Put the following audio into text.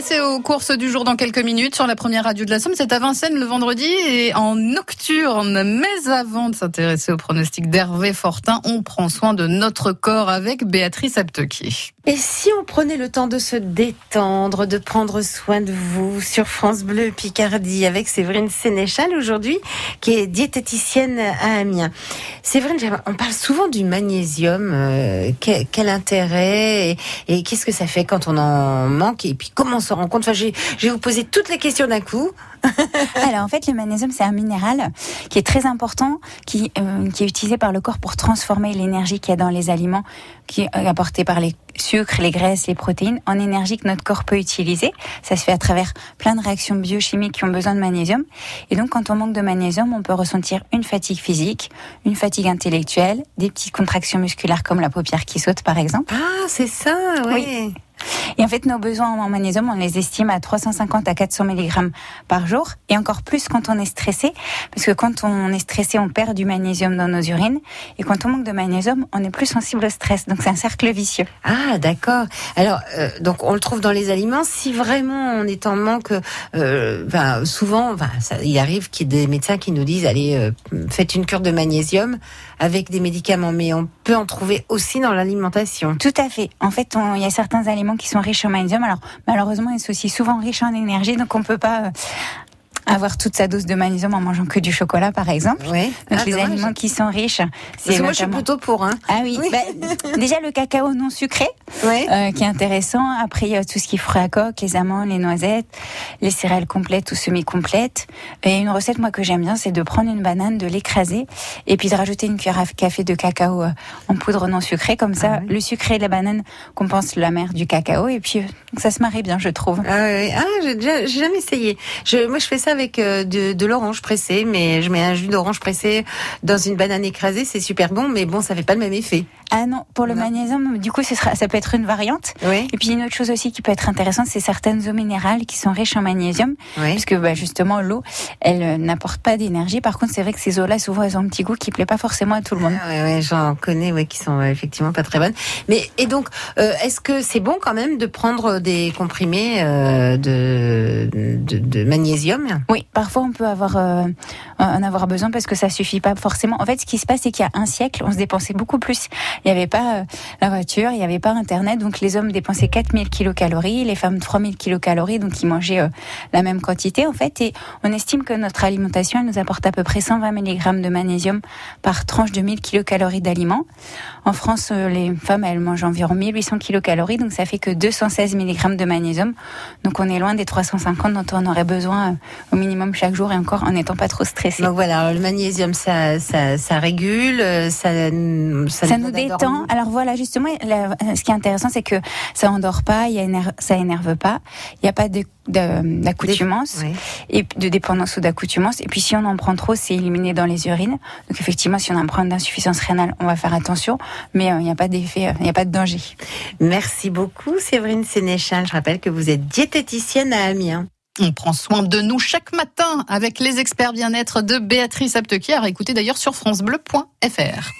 s'intéresser aux courses du jour dans quelques minutes sur la première radio de la Somme. C'est à Vincennes le vendredi et en nocturne. Mais avant de s'intéresser au pronostic d'Hervé Fortin, on prend soin de notre corps avec Béatrice Aptequier. Et si on prenait le temps de se détendre, de prendre soin de vous sur France Bleu Picardie avec Séverine Sénéchal aujourd'hui, qui est diététicienne à Amiens. Séverine, on parle souvent du magnésium. Euh, quel, quel, intérêt et, et qu'est-ce que ça fait quand on en manque et puis comment on compte enfin, je, je vais vous poser toutes les questions d'un coup. Alors en fait, le magnésium, c'est un minéral qui est très important, qui, euh, qui est utilisé par le corps pour transformer l'énergie qu'il y a dans les aliments, qui est apportée par les sucres, les graisses, les protéines, en énergie que notre corps peut utiliser. Ça se fait à travers plein de réactions biochimiques qui ont besoin de magnésium. Et donc quand on manque de magnésium, on peut ressentir une fatigue physique, une fatigue intellectuelle, des petites contractions musculaires comme la paupière qui saute par exemple. Ah, c'est ça, oui. oui. Et en fait, nos besoins en magnésium, on les estime à 350 à 400 mg par jour, et encore plus quand on est stressé, parce que quand on est stressé, on perd du magnésium dans nos urines, et quand on manque de magnésium, on est plus sensible au stress. Donc c'est un cercle vicieux. Ah, d'accord. Alors, euh, donc on le trouve dans les aliments. Si vraiment on est en manque, euh, ben, souvent, ben, il arrive qu'il y ait des médecins qui nous disent, allez, euh, faites une cure de magnésium avec des médicaments, mais on peut en trouver aussi dans l'alimentation. Tout à fait. En fait, il y a certains aliments qui sont riches en magnésium. Alors, malheureusement, ils sont aussi souvent riches en énergie, donc on peut pas euh, avoir toute sa dose de magnésium en mangeant que du chocolat, par exemple. Oui. Donc ah, les aliments qui sont riches. C'est moi, je suis plutôt pour. Hein. Ah oui. Bah, déjà le cacao non sucré, euh, qui est intéressant. Après, il y a tout ce qui est fruits à coque, les amandes, les noisettes, les céréales complètes ou semi-complètes. Et une recette, moi, que j'aime bien, c'est de prendre une banane, de l'écraser, et puis de rajouter une cuillère à café de cacao euh, en poudre non sucrée. Comme ça, ah le sucré de la banane compense la mer du cacao. Et puis, euh, ça se marie bien, je trouve. Ah oui. Ah, j'ai jamais essayé. Je, moi, je fais ça avec euh, de, l'orange pressé, mais je mets un jus d'orange pressé dans une banane écrasée, c'est super bon, mais bon, ça fait pas le même effet. Ah non, pour le magnésium, du coup, ce sera, ça peut être une variante. Oui. Et puis une autre chose aussi qui peut être intéressante, c'est certaines eaux minérales qui sont riches en magnésium, oui. parce que bah, justement l'eau, elle euh, n'apporte pas d'énergie. Par contre, c'est vrai que ces eaux-là, souvent, elles ont un petit goût qui plaît pas forcément à tout le monde. Ah, ouais, ouais, j'en connais, ouais, qui sont effectivement pas très bonnes. Mais et donc, euh, est-ce que c'est bon quand même de prendre des comprimés euh, de, de, de, magnésium? Oui, parfois on peut avoir euh, en avoir besoin parce que ça suffit pas forcément. En fait, ce qui se passe, c'est qu'il y a un siècle, on se dépensait beaucoup plus. Il n'y avait pas euh, la voiture, il n'y avait pas Internet, donc les hommes dépensaient 4000 kilocalories, les femmes 3000 kilocalories, donc ils mangeaient euh, la même quantité en fait. Et on estime que notre alimentation, elle nous apporte à peu près 120 mg de magnésium par tranche de 1000 kilocalories d'aliments. En France, les femmes, elles mangent environ 1800 kilocalories, donc ça fait que 216 mg de magnésium. Donc on est loin des 350 dont on aurait besoin au minimum chaque jour et encore en n'étant pas trop stressé. Donc voilà, le magnésium, ça, ça, ça régule, ça, ça, ça nous détend. Alors voilà, justement, ce qui est intéressant, c'est que ça endort pas, il y a ça énerve pas, il n'y a pas d'accoutumance oui. et de dépendance ou d'accoutumance. Et puis si on en prend trop, c'est éliminé dans les urines. Donc effectivement, si on a un problème d'insuffisance rénale, on va faire attention, mais il n'y a pas d'effet, il n'y a pas de danger. Merci beaucoup, Séverine Sénéchal. Je rappelle que vous êtes diététicienne à Amiens. On prend soin de nous chaque matin avec les experts bien-être de Béatrice Aptequier, à écouter d'ailleurs sur francebleu.fr.